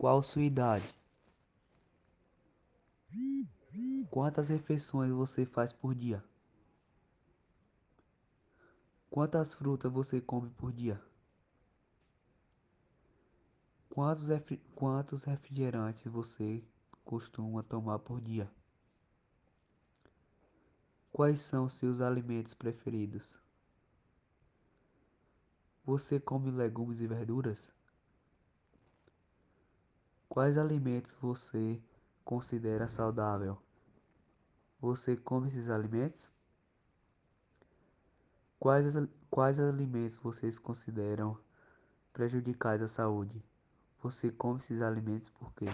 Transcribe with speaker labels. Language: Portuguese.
Speaker 1: Qual sua idade? Quantas refeições você faz por dia? Quantas frutas você come por dia? Quantos, refri quantos refrigerantes você costuma tomar por dia? Quais são seus alimentos preferidos? Você come legumes e verduras? Quais alimentos você considera saudável? Você come esses alimentos? Quais, quais alimentos vocês consideram prejudicais à saúde? Você come esses alimentos por quê?